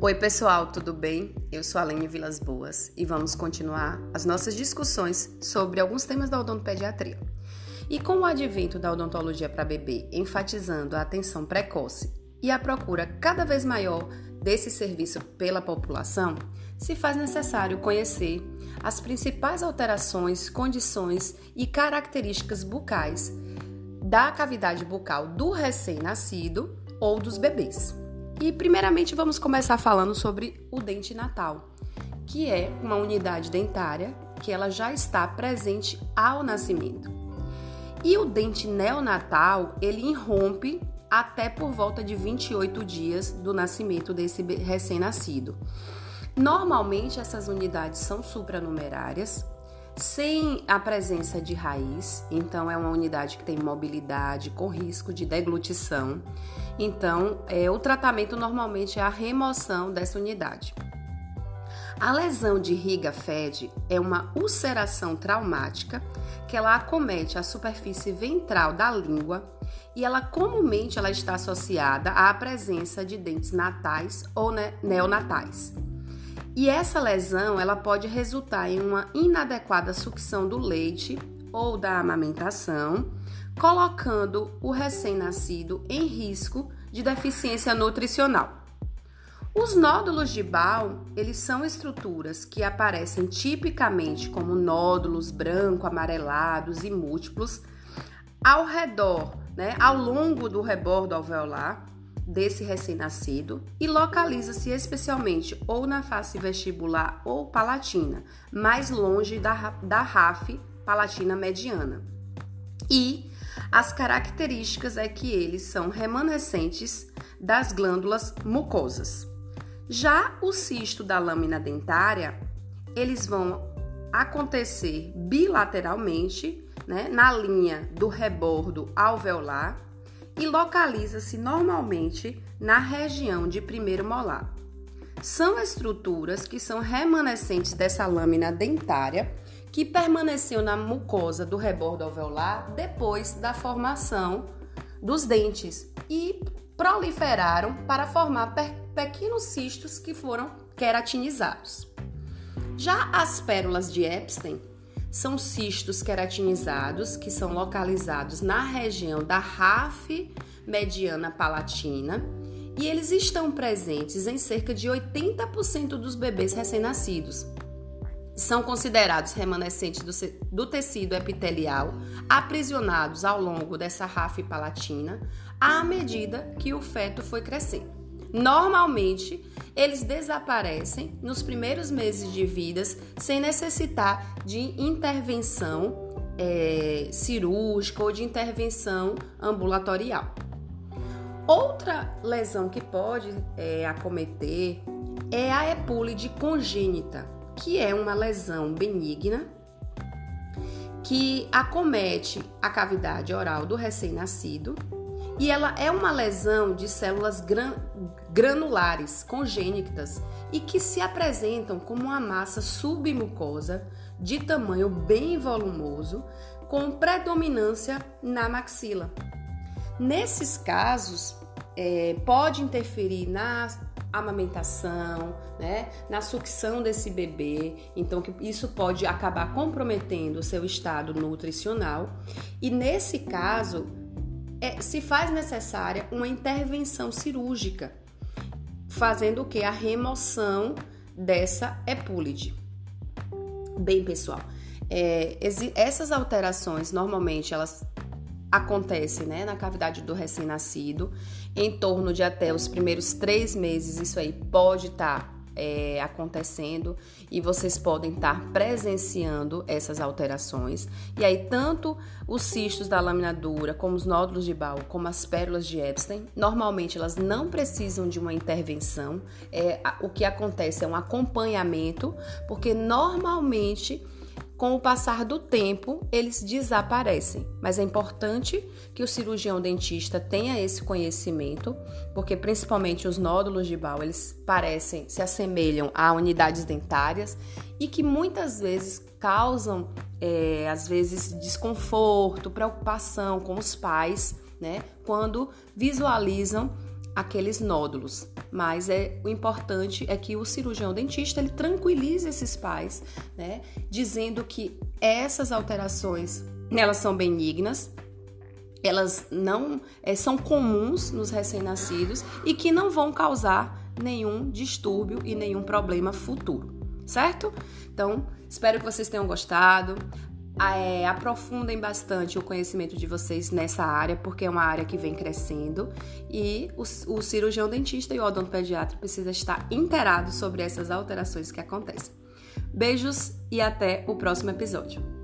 Oi, pessoal, tudo bem? Eu sou a Lene Vilas Boas e vamos continuar as nossas discussões sobre alguns temas da odontopediatria. E com o advento da odontologia para bebê, enfatizando a atenção precoce e a procura cada vez maior desse serviço pela população, se faz necessário conhecer as principais alterações, condições e características bucais da cavidade bucal do recém-nascido ou dos bebês. E primeiramente vamos começar falando sobre o dente natal, que é uma unidade dentária que ela já está presente ao nascimento. E o dente neonatal, ele irrompe até por volta de 28 dias do nascimento desse recém-nascido. Normalmente essas unidades são supranumerárias, sem a presença de raiz, então é uma unidade que tem mobilidade com risco de deglutição. Então, é, o tratamento normalmente é a remoção dessa unidade. A lesão de Riga Fed é uma ulceração traumática que ela acomete a superfície ventral da língua e ela comumente ela está associada à presença de dentes natais ou neonatais. E essa lesão ela pode resultar em uma inadequada sucção do leite ou da amamentação, colocando o recém-nascido em risco de deficiência nutricional. Os nódulos de Ball, eles são estruturas que aparecem tipicamente como nódulos branco, amarelados e múltiplos ao redor, né, ao longo do rebordo alveolar desse recém-nascido e localiza-se especialmente ou na face vestibular ou palatina, mais longe da, da RAF palatina mediana. E as características é que eles são remanescentes das glândulas mucosas. Já o cisto da lâmina dentária, eles vão acontecer bilateralmente, né, na linha do rebordo alveolar e localiza-se normalmente na região de primeiro molar. São estruturas que são remanescentes dessa lâmina dentária que permaneceu na mucosa do rebordo alveolar depois da formação dos dentes e proliferaram para formar pe pequenos cistos que foram queratinizados. Já as pérolas de Epstein são cistos queratinizados que são localizados na região da RAF mediana palatina e eles estão presentes em cerca de 80% dos bebês recém-nascidos. São considerados remanescentes do, do, tecido epitelial aprisionados ao longo dessa RAF palatina à medida que o feto foi crescendo. Normalmente, eles desaparecem nos primeiros meses de vida sem necessitar de intervenção é, cirúrgica ou de intervenção ambulatorial. Outra lesão que pode é, acometer é a epúlide congênita, que é uma lesão benigna que acomete a cavidade oral do recém-nascido e ela é uma lesão de células gran granulares congênitas e que se apresentam como uma massa submucosa de tamanho bem volumoso, com predominância na maxila. Nesses casos, é, pode interferir na amamentação, né, na sucção desse bebê, então isso pode acabar comprometendo o seu estado nutricional. E nesse caso, é, se faz necessária uma intervenção cirúrgica, fazendo o que? A remoção dessa epúlide. Bem, pessoal, é, essas alterações normalmente elas acontecem né, na cavidade do recém-nascido em torno de até os primeiros três meses. Isso aí pode estar tá é, acontecendo e vocês podem estar presenciando essas alterações. E aí, tanto os cistos da lâmina dura, como os nódulos de Ball, como as pérolas de Epstein, normalmente elas não precisam de uma intervenção. É, o que acontece é um acompanhamento, porque normalmente com o passar do tempo, eles desaparecem. Mas é importante que o cirurgião dentista tenha esse conhecimento, porque principalmente os nódulos de Ball, eles parecem, se assemelham a unidades dentárias e que muitas vezes causam, é, às vezes, desconforto, preocupação com os pais, né? Quando visualizam aqueles nódulos. Mas é o importante é que o cirurgião dentista ele tranquilize esses pais, né, dizendo que essas alterações elas são benignas, elas não é, são comuns nos recém-nascidos e que não vão causar nenhum distúrbio e nenhum problema futuro, certo? Então, espero que vocês tenham gostado. É, aprofundem bastante o conhecimento de vocês nessa área, porque é uma área que vem crescendo e o, o cirurgião dentista e o odontopediatra precisa estar inteirado sobre essas alterações que acontecem. Beijos e até o próximo episódio.